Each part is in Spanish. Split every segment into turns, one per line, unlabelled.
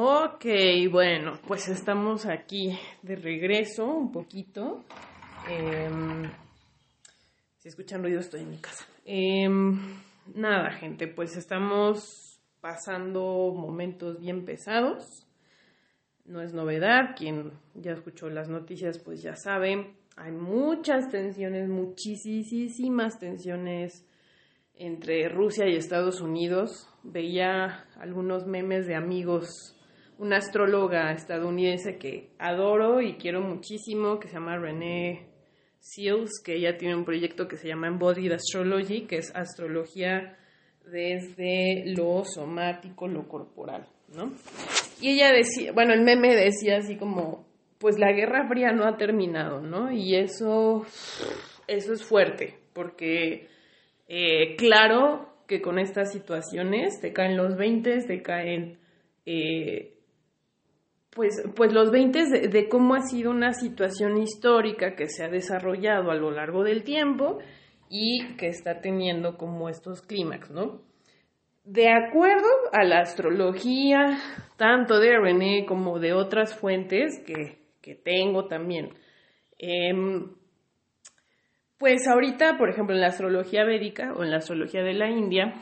Ok, bueno, pues estamos aquí de regreso un poquito. Em, si escuchan ruido, estoy en mi casa. Em, nada, gente, pues estamos pasando momentos bien pesados. No es novedad, quien ya escuchó las noticias, pues ya sabe. Hay muchas tensiones, muchísimas tensiones entre Rusia y Estados Unidos. Veía algunos memes de amigos una astróloga estadounidense que adoro y quiero muchísimo, que se llama Renee Seals, que ella tiene un proyecto que se llama Embodied Astrology, que es astrología desde lo somático, lo corporal, ¿no? Y ella decía, bueno, el meme decía así como, pues la Guerra Fría no ha terminado, ¿no? Y eso, eso es fuerte, porque eh, claro que con estas situaciones te caen los 20, te caen... Eh, pues, pues los 20 de, cómo ha sido una situación histórica que se ha desarrollado a lo largo del tiempo y que está teniendo como estos clímax, ¿no? De acuerdo a la astrología, tanto de René como de otras fuentes que, tengo también, em, pues ahorita, por ejemplo, en la astrología védica o en la astrología de la India,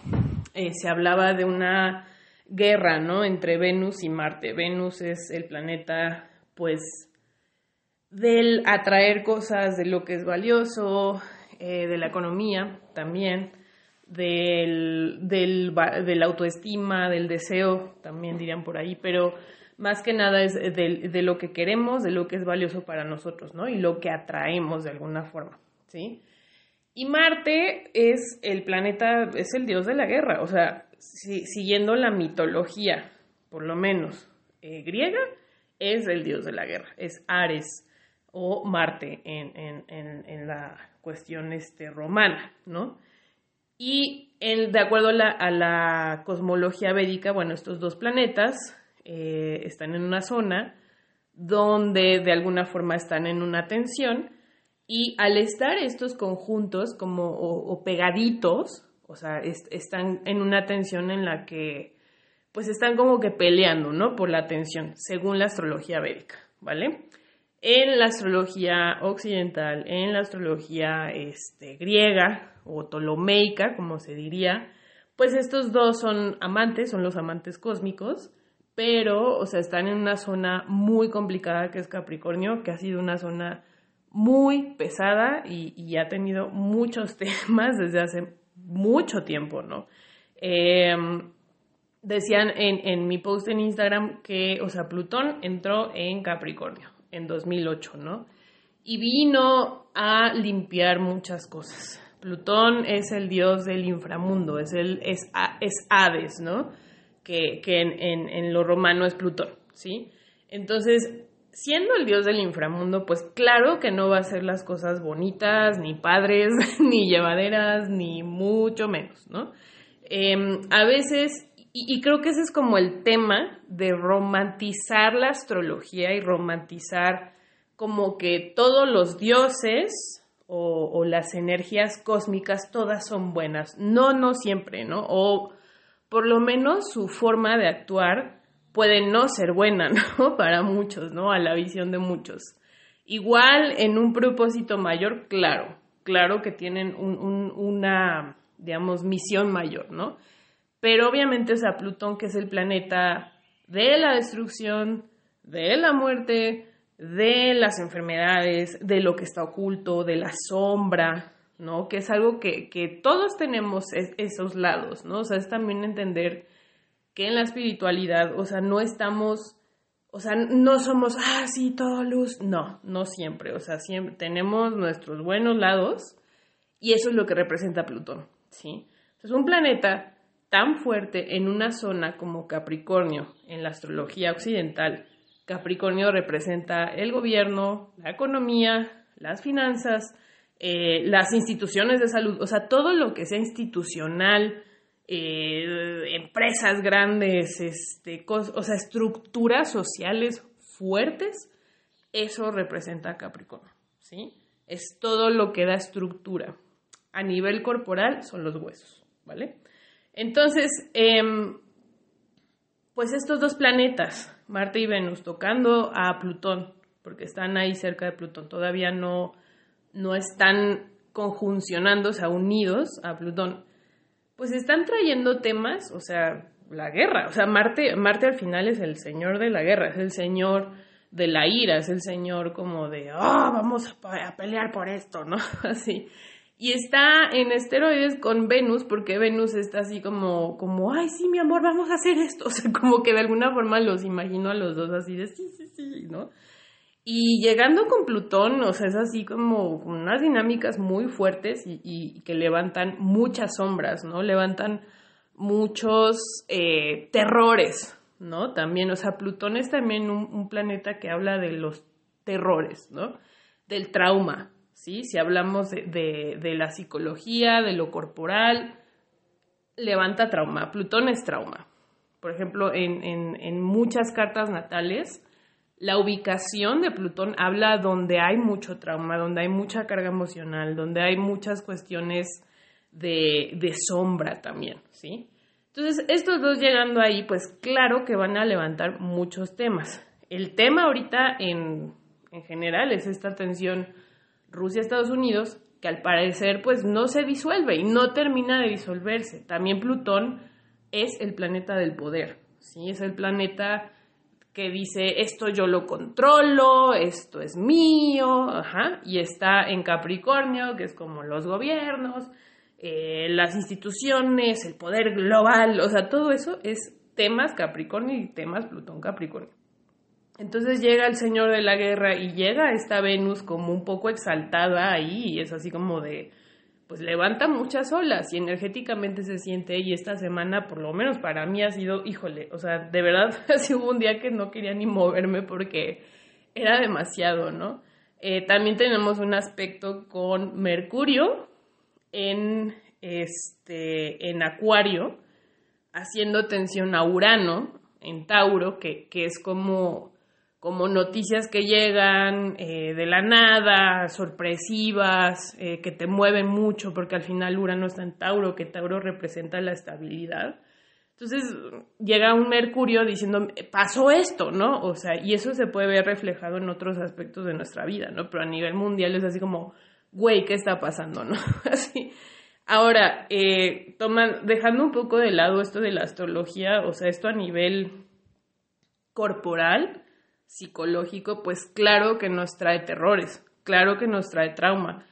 eh, se hablaba de una guerra, ¿no? Entre Venus y Marte. Venus es el planeta, pues, del atraer cosas, de lo que es valioso, eh, de la economía también, del, del, de la autoestima, del deseo, también dirían por ahí, pero más que nada es de, de, lo que queremos, de lo que es valioso para nosotros, ¿no? Y lo que atraemos de alguna forma, ¿sí? Y Marte es el planeta, es el dios de la guerra, o sea, siguiendo la mitología, por lo menos eh, griega, es el dios de la guerra, es Ares o Marte en, la cuestión este, romana, ¿no? Y de acuerdo a la, cosmología védica, bueno, estos dos planetas eh, están en una zona donde de alguna forma están en una tensión y al estar estos conjuntos como o pegaditos, o sea, están en una tensión en la que, pues están como que peleando, ¿no? Por la atención, según la astrología védica, ¿vale? En la astrología occidental, en la astrología este, griega o ptolomeica, como se diría, pues estos dos son amantes, son los amantes cósmicos, pero, o sea, están en una zona muy complicada que es Capricornio, que ha sido una zona muy pesada y, y ha tenido muchos temas desde hace mucho tiempo, ¿no? Em, decían en, mi post en Instagram que, o sea, Plutón entró en Capricornio en 2008, ¿no? Y vino a limpiar muchas cosas. Plutón es el dios del inframundo, es, el, es, es Hades, ¿no? Que, que en, en, en lo romano es Plutón, ¿sí? Entonces, siendo el dios del inframundo, pues claro que no va a hacer las cosas bonitas, ni padres, ni llevaderas, ni mucho menos, ¿no? Em, a veces, y, creo que ese es como el tema de romantizar la astrología y romantizar como que todos los dioses o, o las energías cósmicas todas son buenas. No, no siempre, ¿no? O por lo menos su forma de actuar puede no ser buena, ¿no? Para muchos, ¿no? A la visión de muchos. Igual en un propósito mayor, claro, claro que tienen una, digamos, misión mayor, ¿no? Pero obviamente, o sea, Plutón, que es el planeta de la destrucción, de la muerte, de las enfermedades, de lo que está oculto, de la sombra, ¿no? Que es algo que, que todos tenemos esos lados, ¿no? O sea, es también entender que en la espiritualidad, o sea, no estamos, o sea, no somos, ah, todo luz, no, no siempre, o sea, siempre tenemos nuestros buenos lados y eso es lo que representa Plutón, ¿sí? Es un planeta tan fuerte en una zona como Capricornio, en la astrología occidental, Capricornio representa el gobierno, la economía, las finanzas, eh, las instituciones de salud, o sea, todo lo que sea institucional, eh, empresas grandes, este, o sea, estructuras sociales fuertes, eso representa Capricornio, ¿sí? Es todo lo que da estructura. A nivel corporal son los huesos, ¿vale? Entonces, em, pues estos dos planetas, Marte y Venus, tocando a Plutón, porque están ahí cerca de Plutón, todavía no, no están conjuncionando, o sea, unidos a Plutón, pues están trayendo temas, o sea, la guerra, o sea, Marte, Marte al final es el señor de la guerra, es el señor de la ira, es el señor como de, ah, vamos a, pelear por esto, ¿no? Así. Y está en esteroides con Venus, porque Venus está así como, como, ay, sí, mi amor, vamos a hacer esto. O sea, como que de alguna forma los imagino a los dos así de, sí, sí, sí, ¿no? Y llegando con Plutón, o sea, es así como unas dinámicas muy fuertes y, que levantan muchas sombras, ¿no? Levantan muchos eh, terrores, ¿no? También, o sea, Plutón es también un, planeta que habla de los terrores, ¿no? Del trauma, ¿sí? Si hablamos de, de, la psicología, de lo corporal, levanta trauma. Plutón es trauma. Por ejemplo, en, en, en muchas cartas natales, la ubicación de Plutón habla donde hay mucho trauma, donde hay mucha carga emocional, donde hay muchas cuestiones de, sombra también, ¿sí? Entonces, estos dos llegando ahí, pues claro que van a levantar muchos temas. El tema ahorita en, en general es esta tensión Rusia-Estados Unidos, que al parecer pues no se disuelve y no termina de disolverse. También Plutón es el planeta del poder, ¿sí? Es el planeta que dice esto yo lo controlo, esto es mío, ajá, y está en Capricornio, que es como los gobiernos, eh, las instituciones, el poder global, o sea, todo eso es temas Capricornio y temas Plutón Capricornio. Entonces llega el señor de la guerra y llega esta Venus como un poco exaltada ahí y es así como de, pues levanta muchas olas y energéticamente se siente y esta semana por lo menos para mí ha sido, híjole, o sea, de verdad así hubo un día que no quería ni moverme porque era demasiado, ¿no? Eh, también tenemos un aspecto con Mercurio, en, este, en Acuario, haciendo tensión a Urano, en Tauro, que, que es como, como noticias que llegan eh, de la nada, sorpresivas, eh, que te mueven mucho, porque al final Urano está en Tauro, que Tauro representa la estabilidad. Entonces llega un Mercurio diciendo, pasó esto, ¿no? O sea, y eso se puede ver reflejado en otros aspectos de nuestra vida, ¿no? Pero a nivel mundial es así como, güey, ¿qué está pasando? ¿No? Así. Ahora, eh, dejando un poco de lado esto de la astrología, o sea, esto a nivel corporal, psicológico, pues claro que nos trae terrores, claro que nos trae trauma,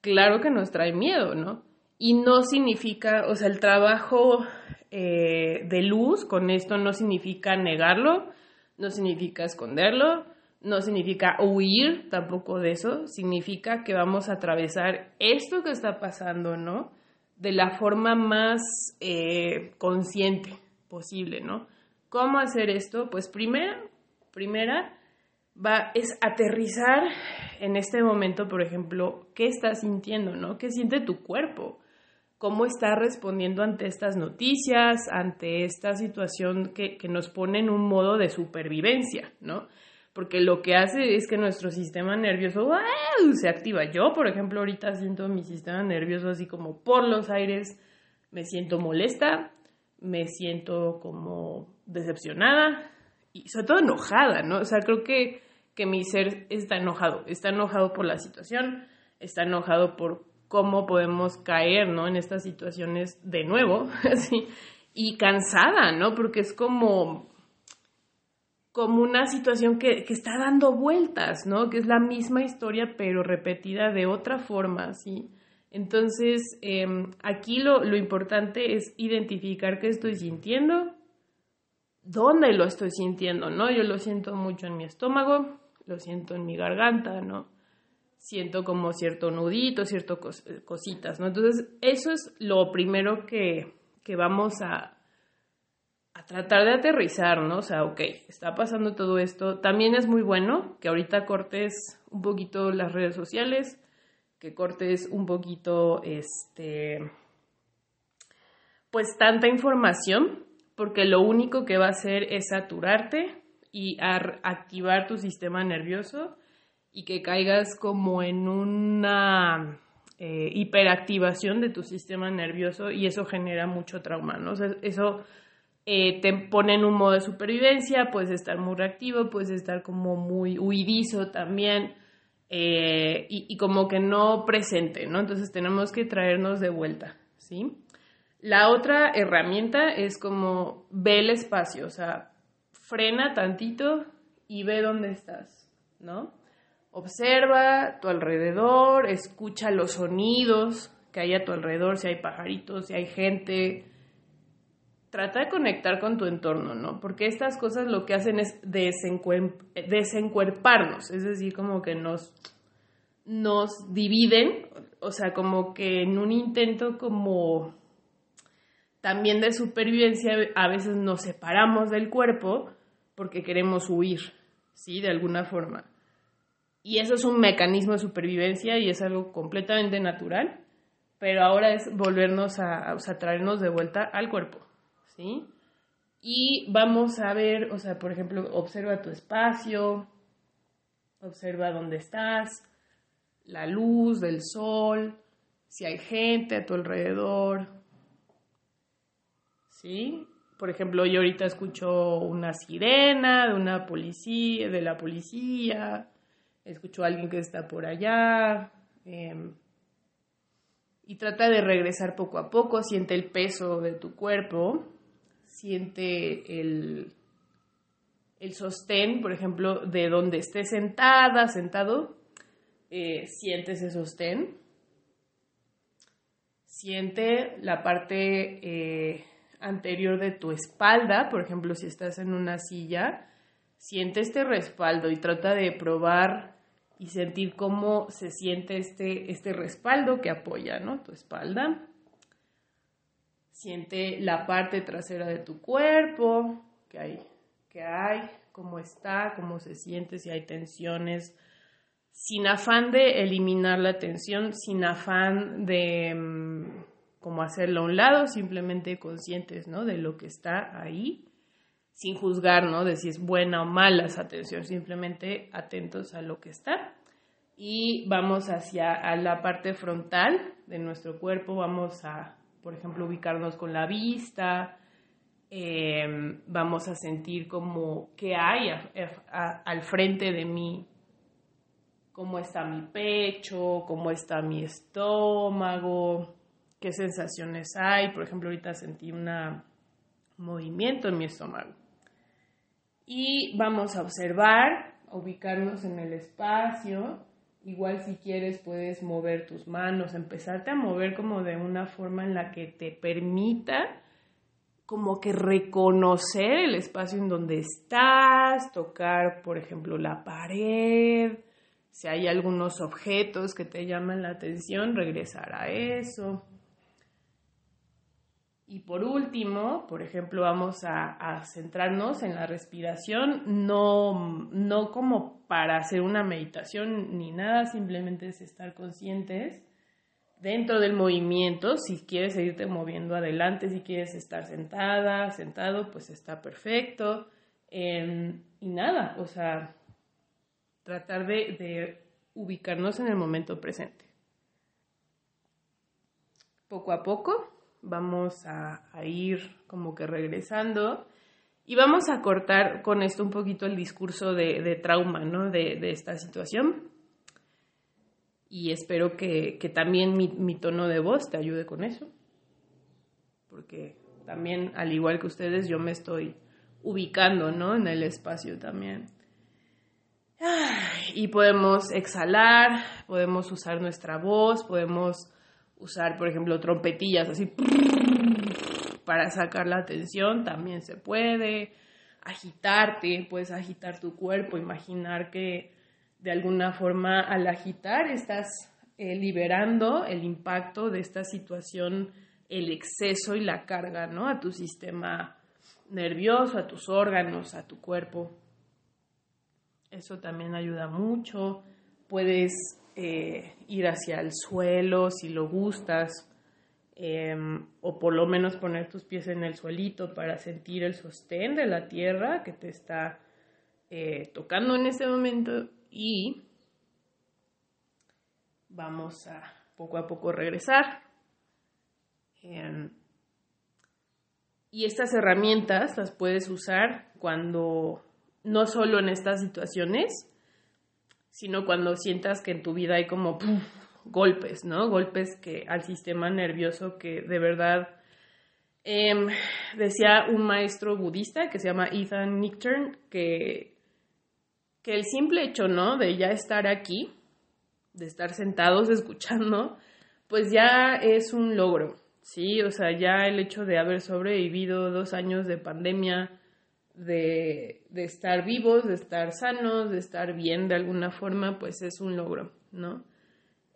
claro que nos trae miedo, ¿no? Y no significa, o sea, el trabajo eh, de luz con esto no significa negarlo, no significa esconderlo, no significa huir tampoco de eso, significa que vamos a atravesar esto que está pasando, ¿no? De la forma más eh, consciente posible, ¿no? ¿Cómo hacer esto? Pues primera, primera va, es aterrizar en este momento, por ejemplo, qué estás sintiendo, ¿no? ¿Qué siente tu cuerpo? ¿Cómo está respondiendo ante estas noticias, ante esta situación que, que nos pone en un modo de supervivencia, ¿no? porque lo que hace es que nuestro sistema nervioso se activa. Yo, por ejemplo, ahorita siento mi sistema nervioso así como por los aires, me siento molesta, me siento como decepcionada y sobre todo enojada, ¿no? O sea, creo que, que mi ser está enojado, está enojado por la situación, está enojado por cómo podemos caer, ¿no? En estas situaciones de nuevo, así, y cansada, ¿no? Porque es como como una situación que, que, está dando vueltas, ¿no? Que es la misma historia, pero repetida de otra forma, ¿sí? Entonces, em, aquí lo, lo importante es identificar qué estoy sintiendo, dónde lo estoy sintiendo, ¿no? Yo lo siento mucho en mi estómago, lo siento en mi garganta, ¿no? Siento como cierto nudito, cierto cositas, ¿no? Entonces, eso es lo primero que, que vamos a, a tratar de aterrizar, ¿no? O sea, ok, está pasando todo esto. También es muy bueno que ahorita cortes un poquito las redes sociales, que cortes un poquito, este, pues tanta información, porque lo único que va a hacer es saturarte y activar tu sistema nervioso y que caigas como en una eh, hiperactivación de tu sistema nervioso y eso genera mucho trauma, ¿no? O sea, eso eh, te pone en un modo de supervivencia, puedes estar muy reactivo, puedes estar como muy huidizo también. Eh, y, como que no presente, ¿no? Entonces tenemos que traernos de vuelta, ¿sí? La otra herramienta es como ve el espacio, o sea, frena tantito y ve dónde estás, ¿no? Observa tu alrededor, escucha los sonidos que hay a tu alrededor, si hay pajaritos, si hay gente. Trata de conectar con tu entorno, ¿no? Porque estas cosas lo que hacen es desencuerparnos, es decir, como que nos, nos dividen, o sea, como que en un intento como también de supervivencia a veces nos separamos del cuerpo porque queremos huir, ¿sí? De alguna forma. Y eso es un mecanismo de supervivencia y es algo completamente natural, pero ahora es volvernos a, o traernos de vuelta al cuerpo, ¿sí? Y vamos a ver, o sea, por ejemplo, observa tu espacio, observa dónde estás, la luz del sol, si hay gente a tu alrededor, ¿sí? por ejemplo, yo ahorita escucho una sirena de una policía, de la policía, escucho a alguien que está por allá, em, y trata de regresar poco a poco, siente el peso de tu cuerpo, siente el, el sostén, por ejemplo, de donde estés sentada, sentado, eh, siente ese sostén, siente la parte... Eh, anterior de tu espalda, por ejemplo, si estás en una silla, siente este respaldo y trata de probar y sentir cómo se siente este, este respaldo que apoya, ¿no? Tu espalda. Siente la parte trasera de tu cuerpo, que hay, que hay, cómo está, cómo se siente, si hay tensiones, sin afán de eliminar la tensión, sin afán de mm, como hacerlo a un lado, simplemente conscientes, ¿no? De lo que está ahí, sin juzgar, ¿no? De si es buena o mala esa atención, simplemente atentos a lo que está. Y vamos hacia a la parte frontal de nuestro cuerpo, vamos a, por ejemplo, ubicarnos con la vista, em, vamos a sentir como qué hay al frente de mí, cómo está mi pecho, cómo está mi estómago, qué sensaciones hay. Por ejemplo, ahorita sentí un movimiento en mi estómago. Y vamos a observar, ubicarnos en el espacio. Igual si quieres puedes mover tus manos, empezarte a mover como de una forma en la que te permita como que reconocer el espacio en donde estás, tocar, por ejemplo, la pared, si hay algunos objetos que te llaman la atención, regresar a eso. Y por último, por ejemplo, vamos a, centrarnos en la respiración, no, no como para hacer una meditación ni nada, simplemente es estar conscientes dentro del movimiento, si quieres seguirte moviendo adelante, si quieres estar sentada, sentado, pues está perfecto. Em, y nada, o sea, tratar de, de ubicarnos en el momento presente. Poco a poco vamos a, ir como que regresando y vamos a cortar con esto un poquito el discurso de, trauma, ¿no? De, esta situación. Y espero que, también mi, mi, tono de voz te ayude con eso. Porque también, al igual que ustedes, yo me estoy ubicando, ¿no? En el espacio también. Y podemos exhalar, podemos usar nuestra voz, podemos usar, por ejemplo, trompetillas así para sacar la atención, también se puede. Agitarte, puedes agitar tu cuerpo, imaginar que de alguna forma al agitar estás eh, liberando el impacto de esta situación, el exceso y la carga, ¿no? A tu sistema nervioso, a tus órganos, a tu cuerpo. Eso también ayuda mucho. Puedes eh, ir hacia el suelo si lo gustas, em, o por lo menos poner tus pies en el suelito para sentir el sostén de la tierra que te está eh, tocando en este momento y vamos a poco a poco regresar. Em, Y estas herramientas las puedes usar cuando, no solo en estas situaciones, sino cuando sientas que en tu vida hay como golpes, ¿no? Golpes que al sistema nervioso que de verdad em, decía un maestro budista que se llama Ethan Nichtern que, que el simple hecho, ¿no? De ya estar aquí, de estar sentados escuchando, pues ya es un logro, ¿sí? O sea, ya el hecho de haber sobrevivido dos años de pandemia, de, de estar vivos, de estar sanos, de estar bien de alguna forma, pues es un logro, ¿no?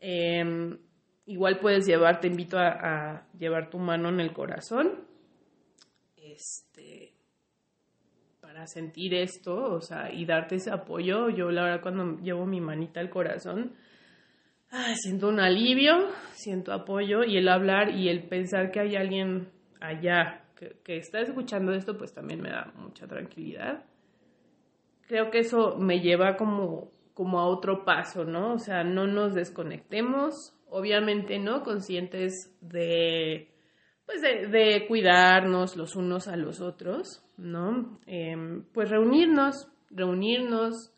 Em, igual puedes llevar, te invito a, llevar tu mano en el corazón. Este, para sentir esto, o sea, y darte ese apoyo. Yo la verdad cuando llevo mi manita al corazón, siento un alivio, siento apoyo y el hablar y el pensar que hay alguien allá que, está escuchando esto, pues también me da mucha tranquilidad. Creo que eso me lleva como como a otro paso, ¿no? O sea, no nos desconectemos, obviamente no conscientes de, pues de, cuidarnos los unos a los otros, ¿no? Em, pues reunirnos, reunirnos,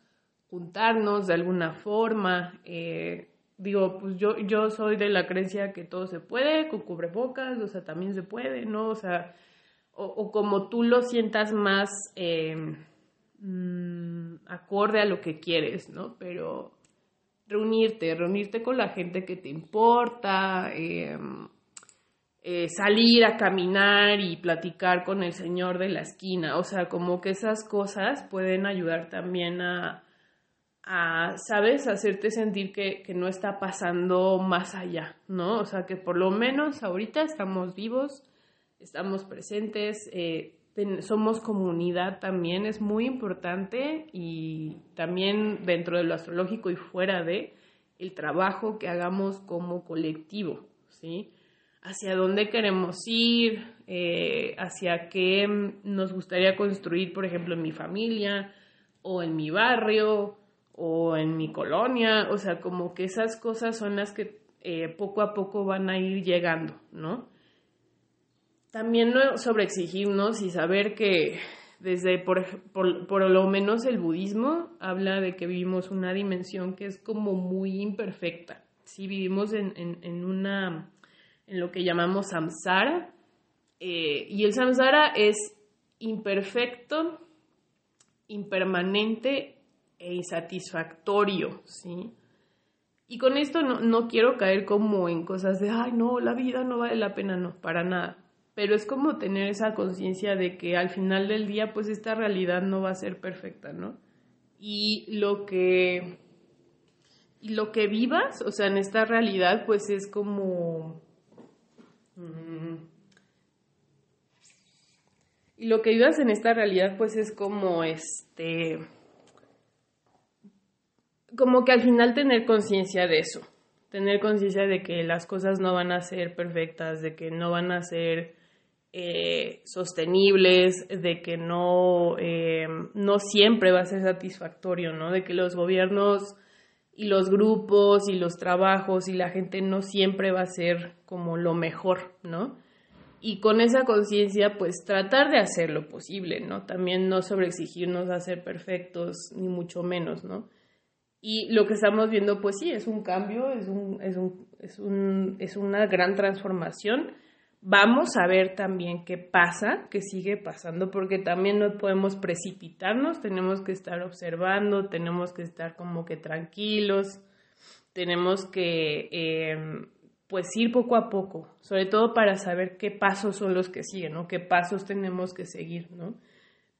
juntarnos de alguna forma. Eh, digo, pues yo, yo soy de la creencia que todo se puede, con cubrebocas, o sea, también se puede, ¿no? O sea, o, como tú lo sientas más... Em, Mm, acorde a lo que quieres, ¿no? Pero reunirte, reunirte con la gente que te importa, em, eh, salir a caminar y platicar con el señor de la esquina, o sea, como que esas cosas pueden ayudar también a, a ¿sabes?, hacerte sentir que, que, no está pasando más allá, ¿no? O sea, que por lo menos ahorita estamos vivos, estamos presentes, eh, somos comunidad también, es muy importante y también dentro de lo astrológico y fuera de el trabajo que hagamos como colectivo, ¿sí? Hacia dónde queremos ir, eh, hacia qué nos gustaría construir, por ejemplo, en mi familia o en mi barrio o en mi colonia, o sea, como que esas cosas son las que eh, poco a poco van a ir llegando, ¿no? También no sobreexigirnos y saber que desde, por, por, lo menos el budismo, habla de que vivimos una dimensión que es como muy imperfecta. Sí, vivimos en, en, una, en lo que llamamos samsara, eh, y el samsara es imperfecto, impermanente e insatisfactorio, ¿sí? Y con esto no, no quiero caer como en cosas de, ay, no, la vida no vale la pena, no, para nada pero es como tener esa conciencia de que al final del día pues esta realidad no va a ser perfecta, ¿no? Y lo que y lo que vivas, o sea, en esta realidad pues es como mm, y lo que vivas en esta realidad pues es como este como que al final tener conciencia de eso, tener conciencia de que las cosas no van a ser perfectas, de que no van a ser eh, sostenibles, de que no, eh, no siempre va a ser satisfactorio, ¿no? De que los gobiernos y los grupos y los trabajos y la gente no siempre va a ser como lo mejor, ¿no? Y con esa conciencia, pues tratar de hacer lo posible, ¿no? También no sobreexigirnos a ser perfectos, ni mucho menos, ¿no? Y lo que estamos viendo, pues sí, es un cambio, es, un, es, un, es, un, es una gran transformación Vamos a ver también qué pasa, qué sigue pasando, porque también no podemos precipitarnos, tenemos que estar observando, tenemos que estar como que tranquilos, tenemos que em, pues ir poco a poco, sobre todo para saber qué pasos son los que siguen, ¿no? Qué pasos tenemos que seguir, ¿no?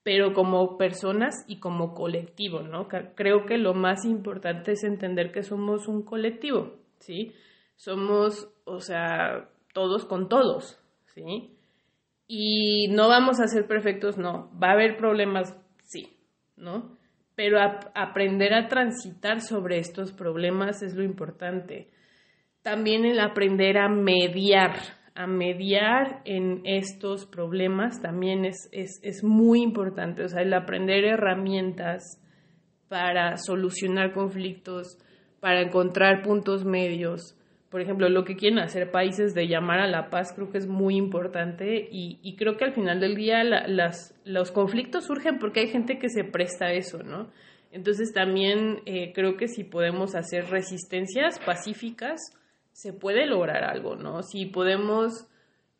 Pero como personas y como colectivo, ¿no? Creo que lo más importante es entender que somos un colectivo, ¿sí? Somos, o sea, todos con todos, ¿sí? Y no vamos a ser perfectos, no. Va a haber problemas, sí, ¿no? Pero aprender a transitar sobre estos problemas es lo importante. También el aprender a mediar, a mediar en estos problemas también es, es, es muy importante. O sea, el aprender herramientas para solucionar conflictos, para encontrar puntos medios, por ejemplo, lo que quieren hacer países de llamar a la paz creo que es muy importante y, creo que al final del día las, los conflictos surgen porque hay gente que se presta a eso, ¿no? Entonces también eh, creo que si podemos hacer resistencias pacíficas, se puede lograr algo, ¿no? Si podemos,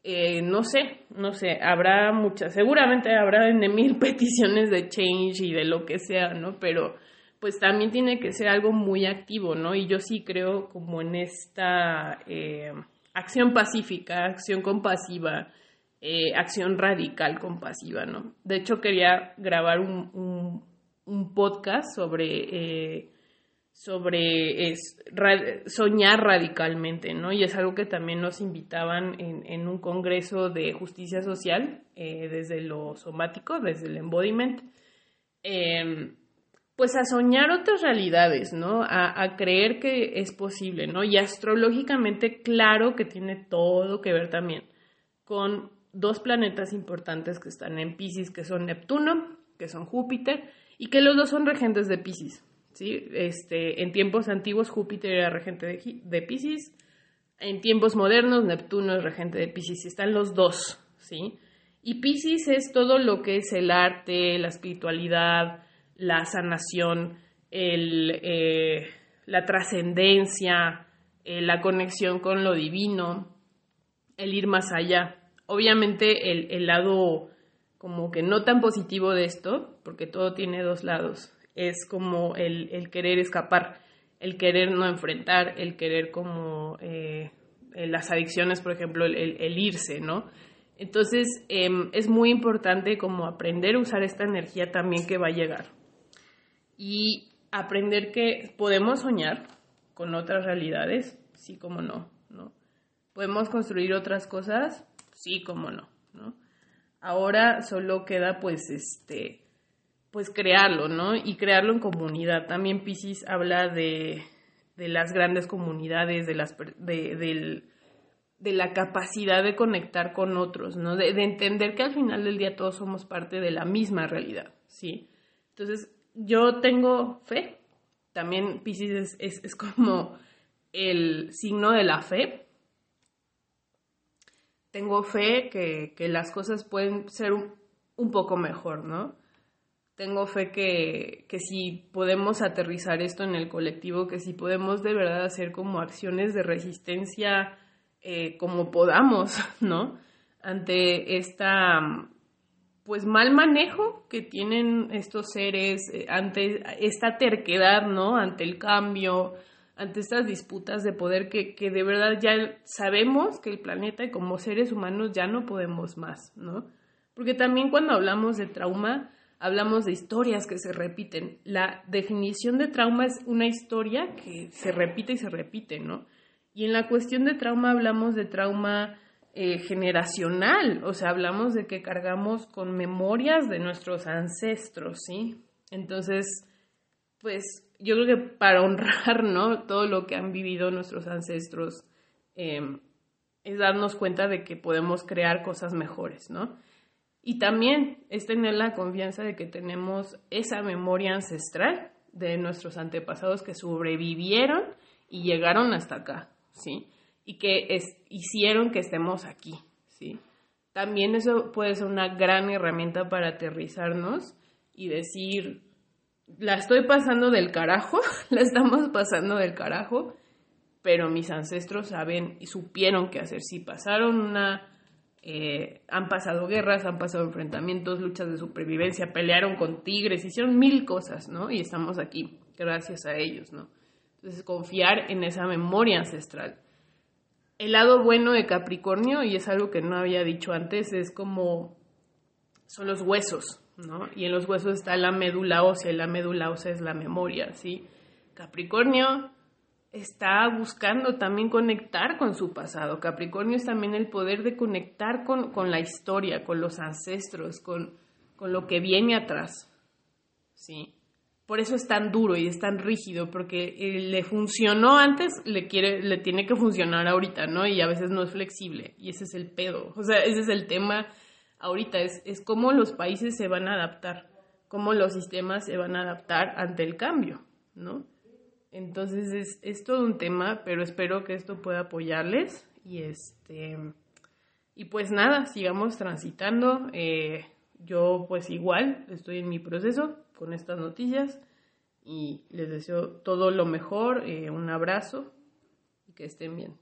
eh, no sé, no sé, habrá muchas, seguramente habrá en mil peticiones de change y de lo que sea, ¿no? Pero pues también tiene que ser algo muy activo, ¿no? Y yo sí creo como en esta eh, acción pacífica, acción compasiva, eh, acción radical compasiva, ¿no? De hecho, quería grabar un, un, podcast sobre, eh, sobre soñar radicalmente, ¿no? Y es algo que también nos invitaban en, en un congreso de justicia social, desde lo somático, desde el embodiment. Em, pues a soñar otras realidades, ¿no? A, creer que es posible, ¿no? Y astrológicamente, claro que tiene todo que ver también con dos planetas importantes que están en Pisces, que son Neptuno, que son Júpiter, y que los dos son regentes de Pisces, ¿sí? Este, en tiempos antiguos Júpiter era regente de, de Pisces, en tiempos modernos Neptuno es regente de Pisces, y están los dos, ¿sí? Y Pisces es todo lo que es el arte, la espiritualidad, la sanación, el, eh, la trascendencia, eh, la conexión con lo divino, el ir más allá. Obviamente el, el, lado como que no tan positivo de esto, porque todo tiene dos lados, es como el, el querer escapar, el querer no enfrentar, el querer como eh, las adicciones, por ejemplo, el, irse, ¿no? Entonces em, es muy importante como aprender a usar esta energía también que va a llegar y aprender que podemos soñar con otras realidades, sí como no, ¿no? Podemos construir otras cosas, sí como no, ¿no? Ahora solo queda pues este pues crearlo, ¿no? Y crearlo en comunidad. También Pisces habla de, de las grandes comunidades, de las de, de la capacidad de conectar con otros, ¿no? De, de, entender que al final del día todos somos parte de la misma realidad, ¿sí? Entonces, yo tengo fe. También Pisces es, como el signo de la fe. Tengo fe que, las cosas pueden ser un, poco mejor, ¿no? Tengo fe que, que si podemos aterrizar esto en el colectivo, que si podemos de verdad hacer como acciones de resistencia eh, como podamos, ¿no? Ante esta pues mal manejo que tienen estos seres eh, ante esta terquedad, ¿no? Ante el cambio, ante estas disputas de poder que, que, de verdad ya sabemos que el planeta y como seres humanos ya no podemos más, ¿no? Porque también cuando hablamos de trauma, hablamos de historias que se repiten. La definición de trauma es una historia que se repite y se repite, ¿no? Y en la cuestión de trauma hablamos de trauma eh, generacional, o sea, hablamos de que cargamos con memorias de nuestros ancestros, ¿sí? Entonces, pues yo creo que para honrar, ¿no? Todo lo que han vivido nuestros ancestros, em, es darnos cuenta de que podemos crear cosas mejores, ¿no? Y también es tener la confianza de que tenemos esa memoria ancestral de nuestros antepasados que sobrevivieron y llegaron hasta acá, ¿sí? Y que hicieron que estemos aquí, ¿sí? También eso puede ser una gran herramienta para aterrizarnos y decir, la estoy pasando del carajo, la estamos pasando del carajo, pero mis ancestros saben y supieron qué hacer. Si pasaron una, eh, han pasado guerras, han pasado enfrentamientos, luchas de supervivencia, pelearon con tigres, hicieron mil cosas, ¿no? Y estamos aquí gracias a ellos, ¿no? Entonces, confiar en esa memoria ancestral el lado bueno de Capricornio, y es algo que no había dicho antes, es como son los huesos, ¿no? Y en los huesos está la médula ósea, y la médula ósea es la memoria, ¿sí? Capricornio está buscando también conectar con su pasado. Capricornio es también el poder de conectar con, con la historia, con los ancestros, con, con lo que viene atrás, ¿sí? Por eso es tan duro y es tan rígido, porque eh, le funcionó antes, le quiere, le tiene que funcionar ahorita, ¿no? Y a veces no es flexible, y ese es el pedo. O sea, ese es el tema ahorita, es, es cómo los países se van a adaptar, cómo los sistemas se van a adaptar ante el cambio, ¿no? Entonces es, es todo un tema, pero espero que esto pueda apoyarles y este y pues nada, sigamos transitando. Eh, yo pues igual estoy en mi proceso con estas noticias y les deseo todo lo mejor, eh, un abrazo y que estén bien.